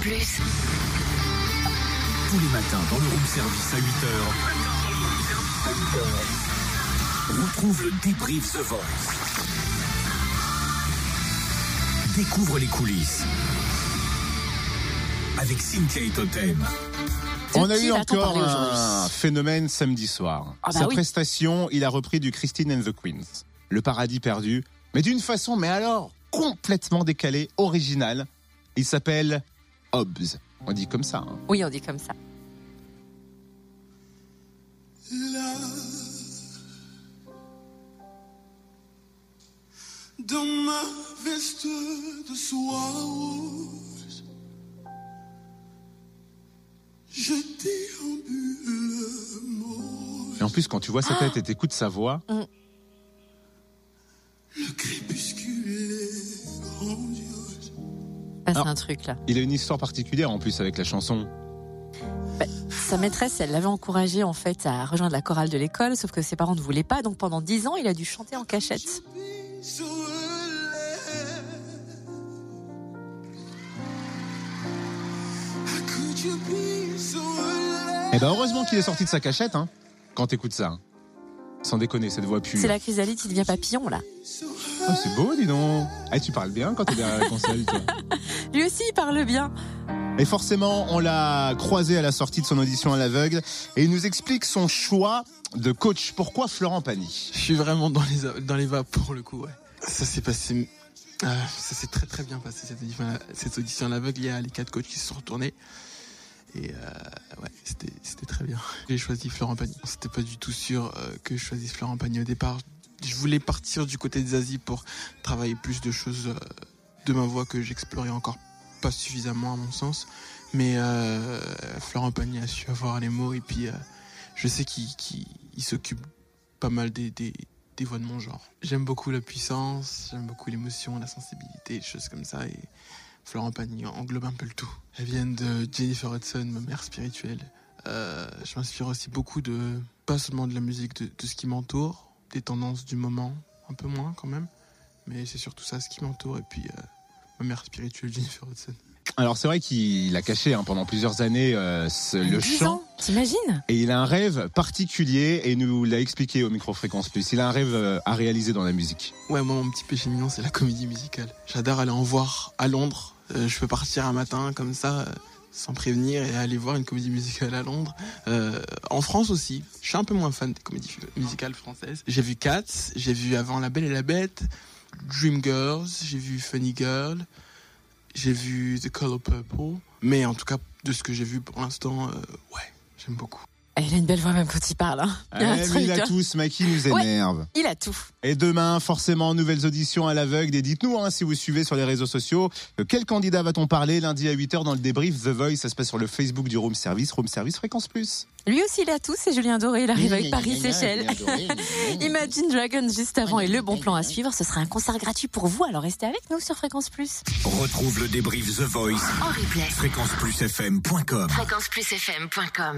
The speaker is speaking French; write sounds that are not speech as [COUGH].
Plus. Tous les matins dans le room service à 8h. Retrouve le débrief The Voice. Découvre les coulisses. Avec Cynthia et Totem. On a eu encore un phénomène samedi soir. Ah bah Sa oui. prestation, il a repris du Christine and the Queens. Le paradis perdu, mais d'une façon, mais alors, complètement décalée, originale. Il s'appelle Hobbs. On dit comme ça. hein. Oui, on dit comme ça. Dans ma veste de soie rose, je déambule. Et en plus, quand tu vois sa tête et t'écoutes sa voix, Le crépuscule est grandiose. C'est Alors- un truc là. il a une histoire particulière en plus avec la chanson. Sa maîtresse, elle l'avait encouragé en fait à rejoindre la chorale de l'école, sauf que ses parents ne voulaient pas. Donc pendant dix ans, il a dû chanter en cachette. Alive? Eh ben heureusement qu'il est sorti de sa cachette, hein, quand t'écoutes ça. hein. Sans déconner, cette voix pure. C'est la chrysalide qui devient papillon là. Oh, c'est beau, dis donc. Eh, tu parles bien quand t'es derrière la console, toi. [LAUGHS] Lui aussi, il parle bien. Et forcément, on l'a croisé à la sortie de son audition à l'aveugle et il nous explique son choix de coach. Pourquoi Florent Pagny? Je suis vraiment dans les, dans les vapes pour le coup, ouais. Ça s'est passé. euh, ça s'est très très bien passé cette audition, cette audition à l'aveugle. Il y a les quatre coachs qui se sont retournés. Et euh, ouais, c'était c'était très bien. J'ai choisi Florent Pagny. C'était pas du tout sûr euh, que je choisisse Florent Pagny au départ. Je voulais partir du côté des Asies pour travailler plus de choses euh, de ma voix que j'explorais encore pas suffisamment à mon sens. Mais euh, Florent Pagny a su avoir les mots et puis euh, je sais qu'il qu'il- il s'occupe pas mal des voix de mon genre. J'aime beaucoup la puissance, j'aime beaucoup l'émotion, la sensibilité, des choses comme ça. Et Florent Pagny englobe un peu le tout. Elles viennent de Jennifer Hudson, ma mère spirituelle. Euh, je m'inspire aussi beaucoup de, pas seulement de la musique, de, de ce qui m'entoure, des tendances du moment, un peu moins quand même. Mais c'est surtout ça, ce qui m'entoure. Et puis euh, ma mère spirituelle, Jennifer Hudson. Alors c'est vrai qu'il a caché hein, pendant plusieurs années euh, ce- le 10 chant t'imagines et il a un rêve particulier et il nous l'a expliqué au micro-fréquence plus. Il a un rêve euh, à réaliser dans la musique. Ouais, moi, mon petit péché mignon, c'est la comédie musicale. J'adore aller en voir à Londres. Euh, je peux partir un matin comme ça, euh, sans prévenir, et aller voir une comédie musicale à Londres. Euh, en France aussi. Je suis un peu moins fan des comédies musicales françaises. J'ai vu Cats, j'ai vu avant La Belle et la Bête, Dreamgirls, j'ai vu Funny Girl, j'ai vu The Color Purple. Mais en tout cas, de ce que j'ai vu pour l'instant, euh, ouais, j'aime beaucoup. Il a une belle voix même quand il parle. hein. Il a Eh, il a hein. tout, ce mec, il nous Ouais. énerve. Il a tout. Et demain, forcément, nouvelles auditions à l'aveugle. Et dites-nous, hein, si vous suivez sur les réseaux sociaux, de quel candidat va-t-on parler lundi à 8h dans le débrief The Voice? Ça se passe sur le Facebook du Room Service, Room Service Fréquence Plus. Lui aussi, il a tout. C'est Julien Doré. Il arrive avec Paris Seychelles. [LAUGHS] Imagine Dragons juste avant et le bon plan à suivre. Ce sera un concert gratuit pour vous. Alors restez avec nous sur Fréquence Plus. Retrouve le débrief The Voice. En replay. Fréquenceplusfm.com Fréquenceplusfm.com